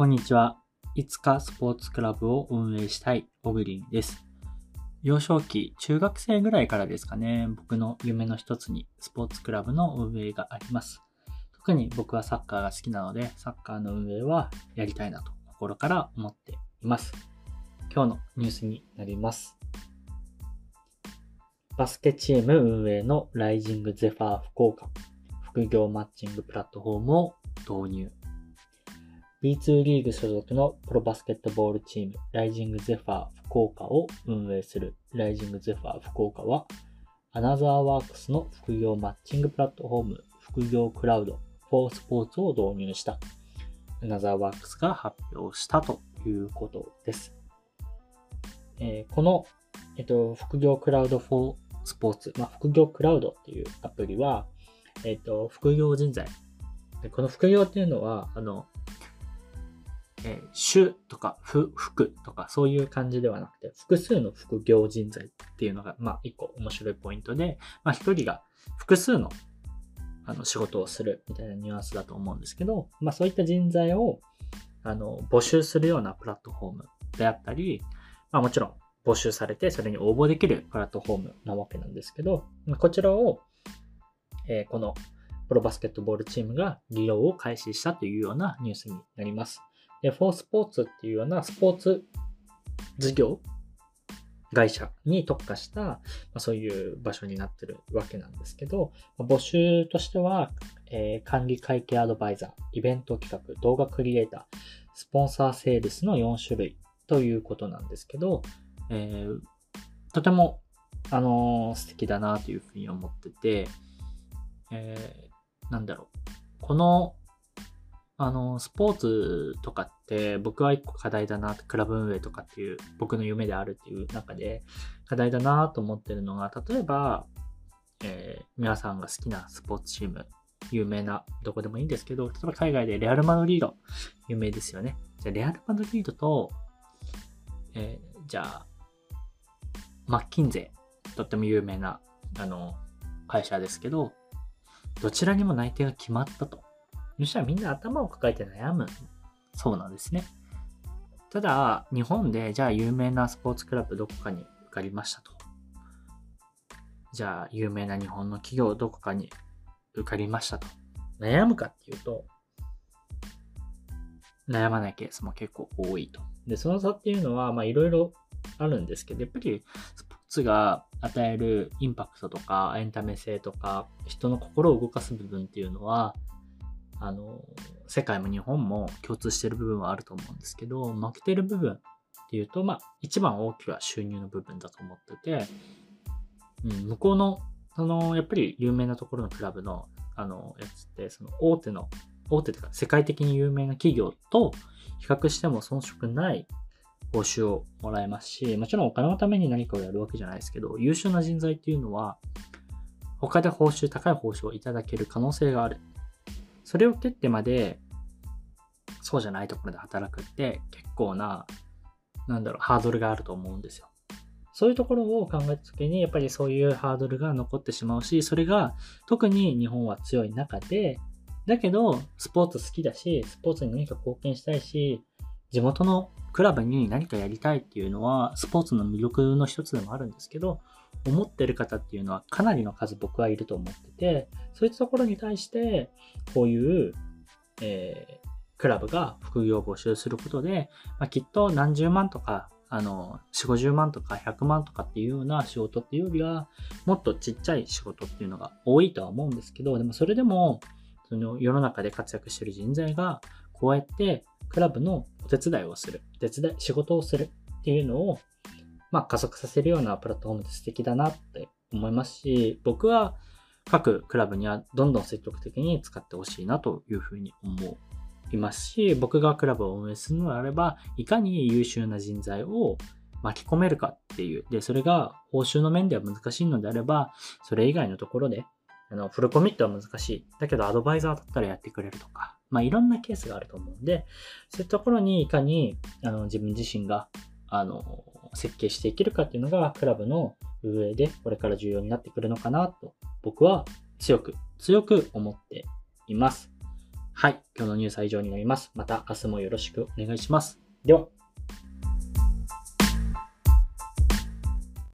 こんにちは。いつかスポーツクラブを運営したいオグリンです。幼少期、中学生ぐらいからですかね、僕の夢の一つにスポーツクラブの運営があります。特に僕はサッカーが好きなので、サッカーの運営はやりたいなと心から思っています。今日のニュースになります。バスケチーム運営のライジングゼファー福岡、副業マッチングプラットフォームを導入。B2 リーグ所属のプロバスケットボールチーム、ライジングゼファー福岡を運営するライジングゼファー福岡は、アナザーワークスの副業マッチングプラットフォーム、副業クラウド、フォースポーツを導入した。アナザーワークスが発表したということです。えーこの、えっと、副業クラウドフォースポーツ、まあ、副業クラウドっていうアプリは、えっと、副業人材。この副業っていうのは、あの、えー主とか、ふ、副とか、そういう感じではなくて、複数の副業人材っていうのが、まあ、一個面白いポイントで、まあ、一人が複数の、あの、仕事をするみたいなニュアンスだと思うんですけど、まあ、そういった人材を、あの、募集するようなプラットフォームであったり、まあ、もちろん、募集されて、それに応募できるプラットフォームなわけなんですけど、まこちらを、えーこの、プロバスケットボールチームが利用を開始したというようなニュースになります。で、フォースポーツっていうようなスポーツ事業会社に特化した、まあ、そういう場所になってるわけなんですけど、まあ募集としては、えー管理会計アドバイザー、イベント企画、動画クリエイター、スポンサーセールスの4種類ということなんですけど、えーとても、あのー素敵だなというふうに思ってて、えーなんだろう。この、あの、スポーツとかって僕は一個課題だな、クラブ運営とかっていう僕の夢であるっていう中で課題だなと思ってるのが、例えば、えー皆さんが好きなスポーツチーム、有名な、どこでもいいんですけど、例えば海外でレアル・マドリード、有名ですよね。じゃ、レアル・マドリードと、えーじゃあ、マッキンゼ、とっても有名な、あの、会社ですけど、どちらにも内定が決まったと。そしたらみんな頭を抱えて悩む。そうなんですね。ただ、日本で、じゃあ有名なスポーツクラブどこかに受かりましたと。じゃあ、有名な日本の企業どこかに受かりましたと。悩むかっていうと、悩まないケースも結構多いと。で、その差っていうのは、まあいろいろあるんですけど、やっぱりスポーツが与えるインパクトとか、エンタメ性とか、人の心を動かす部分っていうのは、あの、世界も日本も共通してる部分はあると思うんですけど、負けてる部分っていうと、まあ、一番大きくは収入の部分だと思ってて、うん、向こうの、その、やっぱり有名なところのクラブの、あの、やつって、その大手の、大手というか世界的に有名な企業と比較しても遜色ない報酬をもらえますし、もちろんお金のために何かをやるわけじゃないですけど、優秀な人材っていうのは、他で報酬、高い報酬をいただける可能性がある。それを蹴ってまで、そうじゃないところで働くって結構な、なんだろう、ハードルがあると思うんですよ。そういうところを考えたときに、やっぱりそういうハードルが残ってしまうし、それが特に日本は強い中で、だけど、スポーツ好きだし、スポーツに何か貢献したいし、地元のクラブに何かやりたいっていうのは、スポーツの魅力の一つでもあるんですけど、思ってる方っていうのはかなりの数僕はいると思ってて、そういったところに対して、こういう、えークラブが副業を募集することで、まあ、きっと何十万とか、あの、4、50万とか100万とかっていうような仕事っていうよりは、もっとちっちゃい仕事っていうのが多いとは思うんですけど、でもそれでも、その世の中で活躍してる人材が、こうやってクラブのお手伝いをする、手伝い、仕事をするっていうのを、まあ加速させるようなプラットフォームって素敵だなって思いますし、僕は各クラブにはどんどん積極的に使ってほしいなというふうに思いますし、僕がクラブを運営するのであれば、いかに優秀な人材を巻き込めるかっていう。で、それが報酬の面では難しいのであれば、それ以外のところで、あの、フルコミットは難しい。だけど、アドバイザーだったらやってくれるとか、まあ、いろんなケースがあると思うんで、そういうところにいかに、あの、自分自身が、あの、設計していけるかっていうのが、クラブの運営でこれから重要になってくるのかなと、僕は強く、強く思っています。はい。今日のニュースは以上になります。また明日もよろしくお願いします。では。